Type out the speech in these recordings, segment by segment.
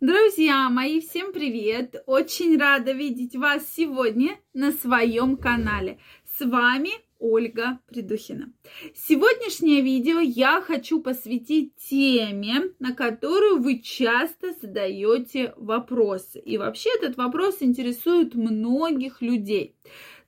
Друзья мои, всем привет! Очень рада видеть вас сегодня на своем канале. С вами Ольга Придухина. Сегодняшнее видео я хочу посвятить теме, на которую вы часто задаете вопросы. И вообще этот вопрос интересует многих людей.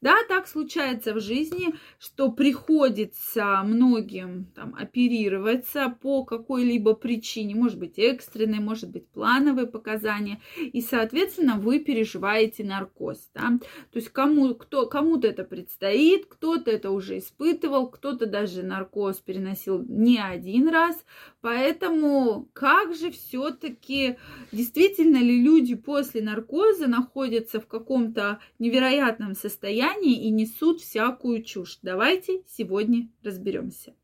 Да, так случается в жизни, что приходится многим там, оперироваться по какой-либо причине, может быть экстренной, может быть плановые показания, и, соответственно, вы переживаете наркоз. Да? То есть кому, кто, кому-то это предстоит, кто-то это уже испытывал, кто-то даже наркоз переносил не один раз, поэтому как же все-таки действительно ли люди после наркоза находятся в каком-то невероятном состоянии, состоянии и несут всякую чушь. Давайте сегодня разберемся.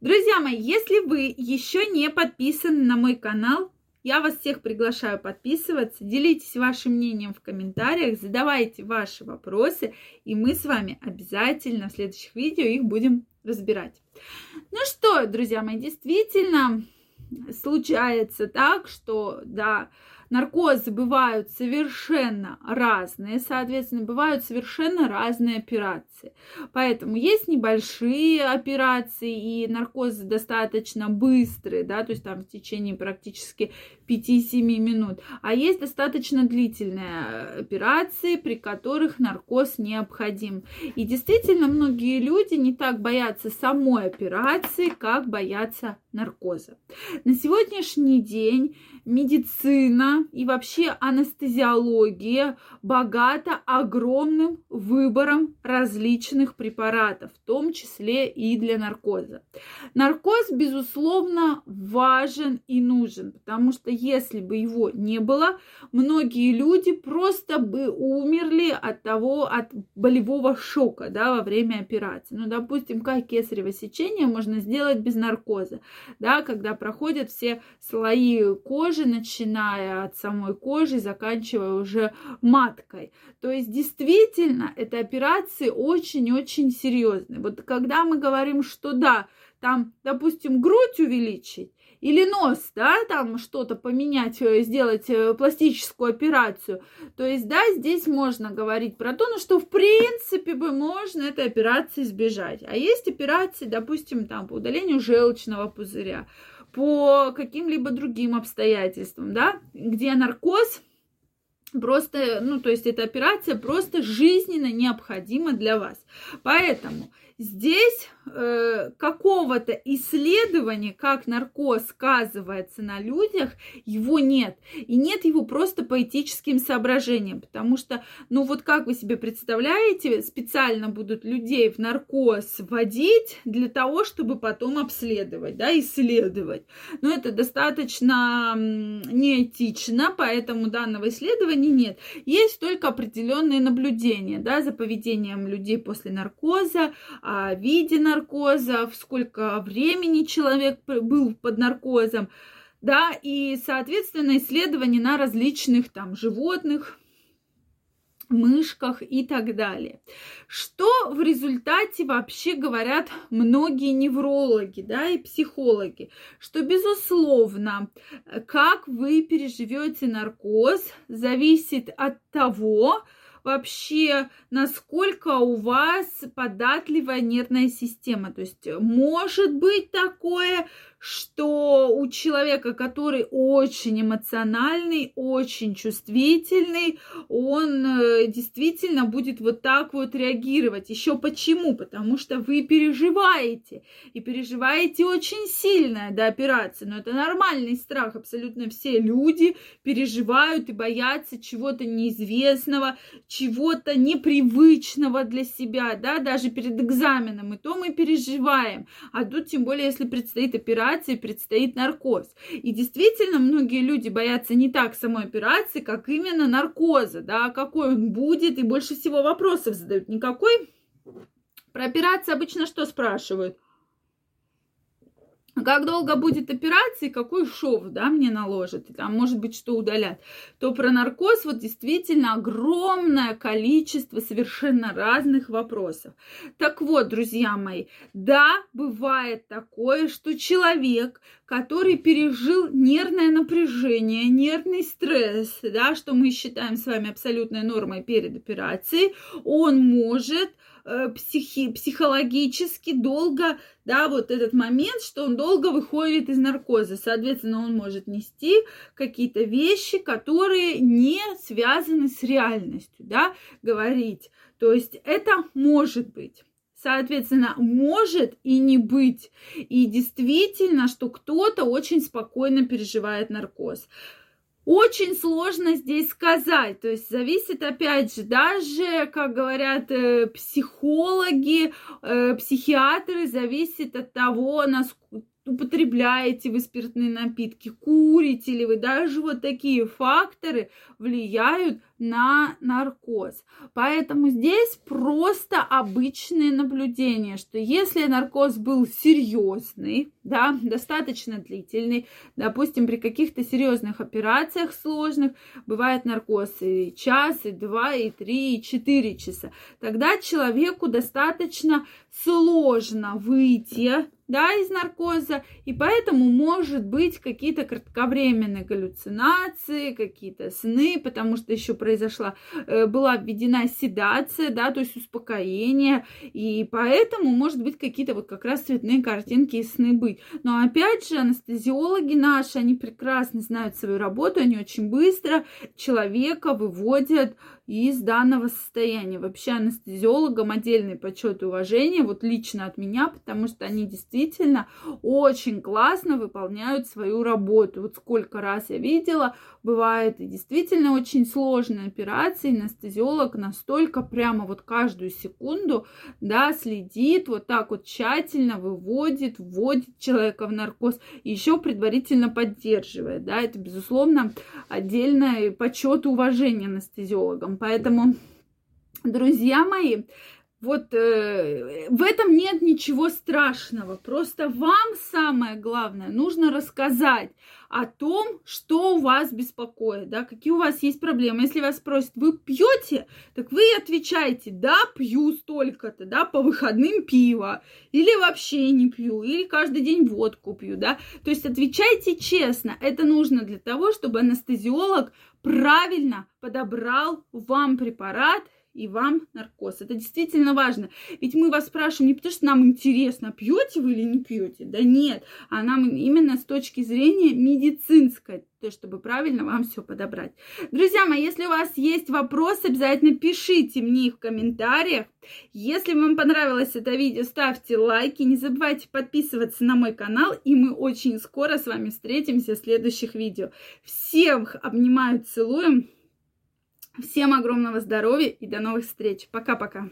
Друзья мои, если вы еще не подписаны на мой канал, я вас всех приглашаю подписываться, делитесь вашим мнением в комментариях, задавайте ваши вопросы, и мы с вами обязательно в следующих видео их будем разбирать. Ну что, друзья мои, действительно случается так, что, да, наркозы бывают совершенно разные, соответственно, бывают совершенно разные операции. Поэтому есть небольшие операции, и наркозы достаточно быстрые, да, то есть там в течение практически 5-7 минут. А есть достаточно длительные операции, при которых наркоз необходим. И действительно, многие люди не так боятся самой операции, как боятся наркоза. На сегодняшний день медицина и вообще анестезиология богата огромным выбором различных препаратов, в том числе и для наркоза. Наркоз, безусловно, важен и нужен, потому что если бы его не было, многие люди просто бы умерли от того, от болевого шока, да, во время операции. Ну, допустим, как кесарево сечение можно сделать без наркоза, да, когда проходят все слои кожи, начиная от самой кожи, заканчивая уже маткой. То есть, действительно, это операции очень-очень серьезные. Вот когда мы говорим, что да, там, допустим, грудь увеличить, или нос, да, там что-то поменять, э, сделать э, пластическую операцию. То есть, да, здесь можно говорить про то, ну, что в принципе бы можно этой операции избежать. А есть операции, допустим, там по удалению желчного пузыря, по каким-либо другим обстоятельствам, да, где наркоз просто, ну, то есть эта операция просто жизненно необходима для вас. Поэтому здесь э, какого-то исследования, как наркоз сказывается на людях, его нет. И нет его просто по этическим соображениям, потому что, ну вот как вы себе представляете, специально будут людей в наркоз вводить для того, чтобы потом обследовать, да, исследовать. Но это достаточно неэтично, поэтому данного исследования нет. Есть только определенные наблюдения, да, за поведением людей после наркоза, о виде наркоза, наркоза, сколько времени человек был под наркозом, да, и, соответственно, исследования на различных там животных, мышках и так далее. Что в результате вообще говорят многие неврологи, да, и психологи, что, безусловно, как вы переживете наркоз, зависит от того, вообще, насколько у вас податливая нервная система. То есть может быть такое, что у человека, который очень эмоциональный, очень чувствительный, он э, действительно будет вот так вот реагировать. Еще почему? Потому что вы переживаете. И переживаете очень сильно до операции. Но это нормальный страх. Абсолютно все люди переживают и боятся чего-то неизвестного, чего-то непривычного для себя, да, даже перед экзаменом. И то мы переживаем. А тут тем более, если предстоит операция, операции предстоит наркоз. И действительно, многие люди боятся не так самой операции, как именно наркоза, да, какой он будет, и больше всего вопросов задают. Никакой. Про операции обычно что спрашивают? Как долго будет операция, какой шов, да, мне наложат, там может быть что удалят, то про наркоз вот действительно огромное количество совершенно разных вопросов. Так вот, друзья мои, да, бывает такое, что человек, который пережил нервное напряжение, нервный стресс, да, что мы считаем с вами абсолютной нормой перед операцией, он может Э, психи, психологически долго, да, вот этот момент, что он долго выходит из наркоза. Соответственно, он может нести какие-то вещи, которые не связаны с реальностью, да, говорить. То есть это может быть. Соответственно, может и не быть. И действительно, что кто-то очень спокойно переживает наркоз. Очень сложно здесь сказать, то есть зависит опять же, даже, как говорят э, психологи, э, психиатры, зависит от того, насколько употребляете вы спиртные напитки, курите ли вы, даже вот такие факторы влияют на наркоз. Поэтому здесь просто обычное наблюдение, что если наркоз был серьезный, да, достаточно длительный, допустим, при каких-то серьезных операциях сложных, бывает наркоз и час, и два, и три, и четыре часа, тогда человеку достаточно сложно выйти да, из наркоза, и поэтому может быть какие-то кратковременные галлюцинации, какие-то сны, потому что еще произошла, э, была введена седация, да, то есть успокоение, и поэтому может быть какие-то вот как раз цветные картинки и сны быть. Но опять же, анестезиологи наши, они прекрасно знают свою работу, они очень быстро человека выводят из данного состояния. Вообще анестезиологам отдельный почет и уважение, вот лично от меня, потому что они действительно очень классно выполняют свою работу. Вот сколько раз я видела, бывает и действительно очень сложные операции, анестезиолог настолько прямо вот каждую секунду, да, следит, вот так вот тщательно выводит, вводит человека в наркоз, еще предварительно поддерживает, да, это, безусловно, отдельное почет и уважение анестезиологам. Поэтому, друзья мои, вот э, в этом нет ничего страшного. Просто вам самое главное нужно рассказать о том, что у вас беспокоит, да, какие у вас есть проблемы. Если вас спросят, вы пьете, так вы отвечаете, да, пью столько-то, да, по выходным пиво, или вообще не пью, или каждый день водку пью, да. То есть отвечайте честно. Это нужно для того, чтобы анестезиолог правильно подобрал вам препарат и вам наркоз. Это действительно важно. Ведь мы вас спрашиваем не потому, что нам интересно, пьете вы или не пьете. Да нет. А нам именно с точки зрения медицинской, то, чтобы правильно вам все подобрать. Друзья мои, если у вас есть вопросы, обязательно пишите мне их в комментариях. Если вам понравилось это видео, ставьте лайки. Не забывайте подписываться на мой канал. И мы очень скоро с вами встретимся в следующих видео. Всех обнимаю, целую. Всем огромного здоровья и до новых встреч. Пока-пока.